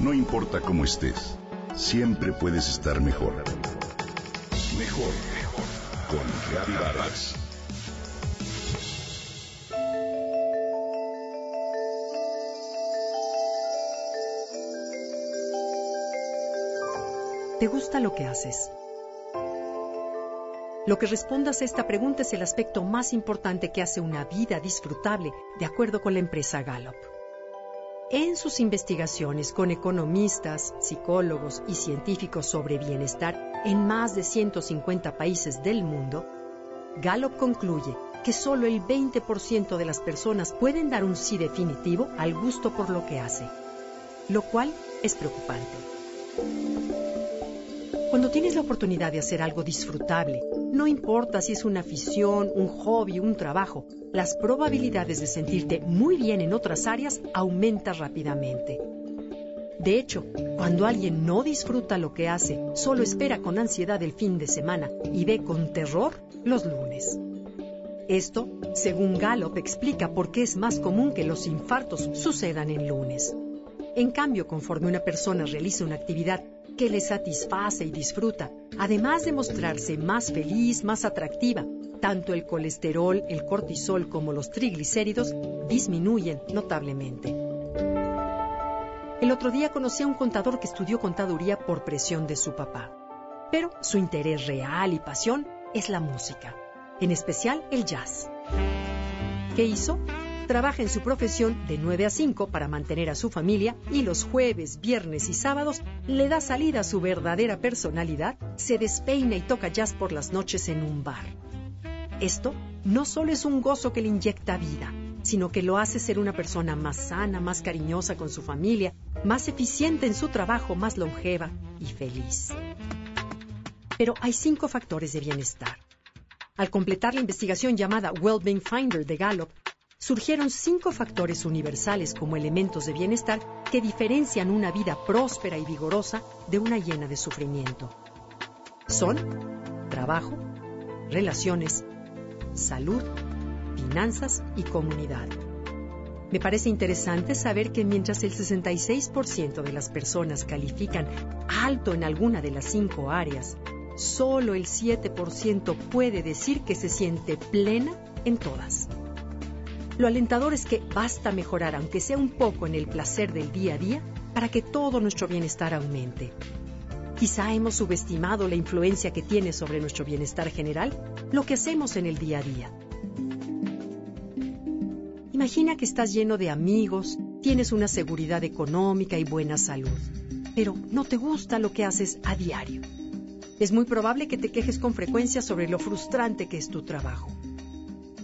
No importa cómo estés, siempre puedes estar mejor. Mejor, mejor. Con Vargas. ¿Te gusta lo que haces? Lo que respondas a esta pregunta es el aspecto más importante que hace una vida disfrutable, de acuerdo con la empresa Gallup. En sus investigaciones con economistas, psicólogos y científicos sobre bienestar en más de 150 países del mundo, Gallup concluye que solo el 20% de las personas pueden dar un sí definitivo al gusto por lo que hace, lo cual es preocupante. Cuando tienes la oportunidad de hacer algo disfrutable, no importa si es una afición, un hobby, un trabajo, las probabilidades de sentirte muy bien en otras áreas aumentan rápidamente. De hecho, cuando alguien no disfruta lo que hace, solo espera con ansiedad el fin de semana y ve con terror los lunes. Esto, según Gallup, explica por qué es más común que los infartos sucedan en lunes. En cambio, conforme una persona realiza una actividad que le satisface y disfruta, además de mostrarse más feliz, más atractiva, tanto el colesterol, el cortisol como los triglicéridos disminuyen notablemente. El otro día conocí a un contador que estudió contaduría por presión de su papá. Pero su interés real y pasión es la música, en especial el jazz. ¿Qué hizo? Trabaja en su profesión de 9 a 5 para mantener a su familia y los jueves, viernes y sábados le da salida a su verdadera personalidad, se despeina y toca jazz por las noches en un bar. Esto no solo es un gozo que le inyecta vida, sino que lo hace ser una persona más sana, más cariñosa con su familia, más eficiente en su trabajo, más longeva y feliz. Pero hay cinco factores de bienestar. Al completar la investigación llamada Wellbeing Finder de Gallup, surgieron cinco factores universales como elementos de bienestar que diferencian una vida próspera y vigorosa de una llena de sufrimiento. Son trabajo, relaciones, salud, finanzas y comunidad. Me parece interesante saber que mientras el 66% de las personas califican alto en alguna de las cinco áreas, solo el 7% puede decir que se siente plena en todas. Lo alentador es que basta mejorar, aunque sea un poco, en el placer del día a día para que todo nuestro bienestar aumente. Quizá hemos subestimado la influencia que tiene sobre nuestro bienestar general lo que hacemos en el día a día. Imagina que estás lleno de amigos, tienes una seguridad económica y buena salud, pero no te gusta lo que haces a diario. Es muy probable que te quejes con frecuencia sobre lo frustrante que es tu trabajo.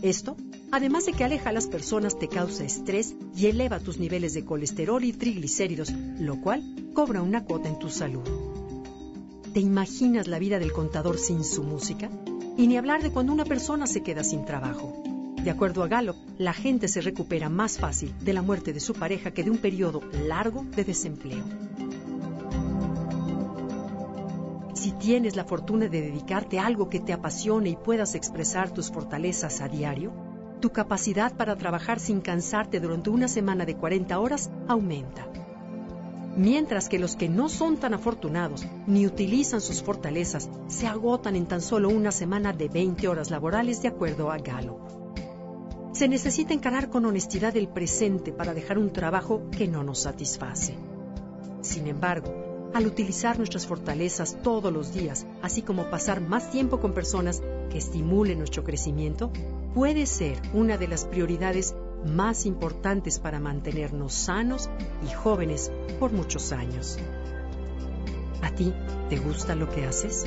Esto, además de que aleja a las personas, te causa estrés y eleva tus niveles de colesterol y triglicéridos, lo cual cobra una cuota en tu salud. ¿Te imaginas la vida del contador sin su música? Y ni hablar de cuando una persona se queda sin trabajo. De acuerdo a Gallup, la gente se recupera más fácil de la muerte de su pareja que de un periodo largo de desempleo. Si tienes la fortuna de dedicarte a algo que te apasione y puedas expresar tus fortalezas a diario, tu capacidad para trabajar sin cansarte durante una semana de 40 horas aumenta mientras que los que no son tan afortunados ni utilizan sus fortalezas se agotan en tan solo una semana de 20 horas laborales de acuerdo a Gallup. Se necesita encarar con honestidad el presente para dejar un trabajo que no nos satisface. Sin embargo, al utilizar nuestras fortalezas todos los días, así como pasar más tiempo con personas que estimulen nuestro crecimiento, puede ser una de las prioridades más importantes para mantenernos sanos y jóvenes por muchos años. ¿A ti te gusta lo que haces?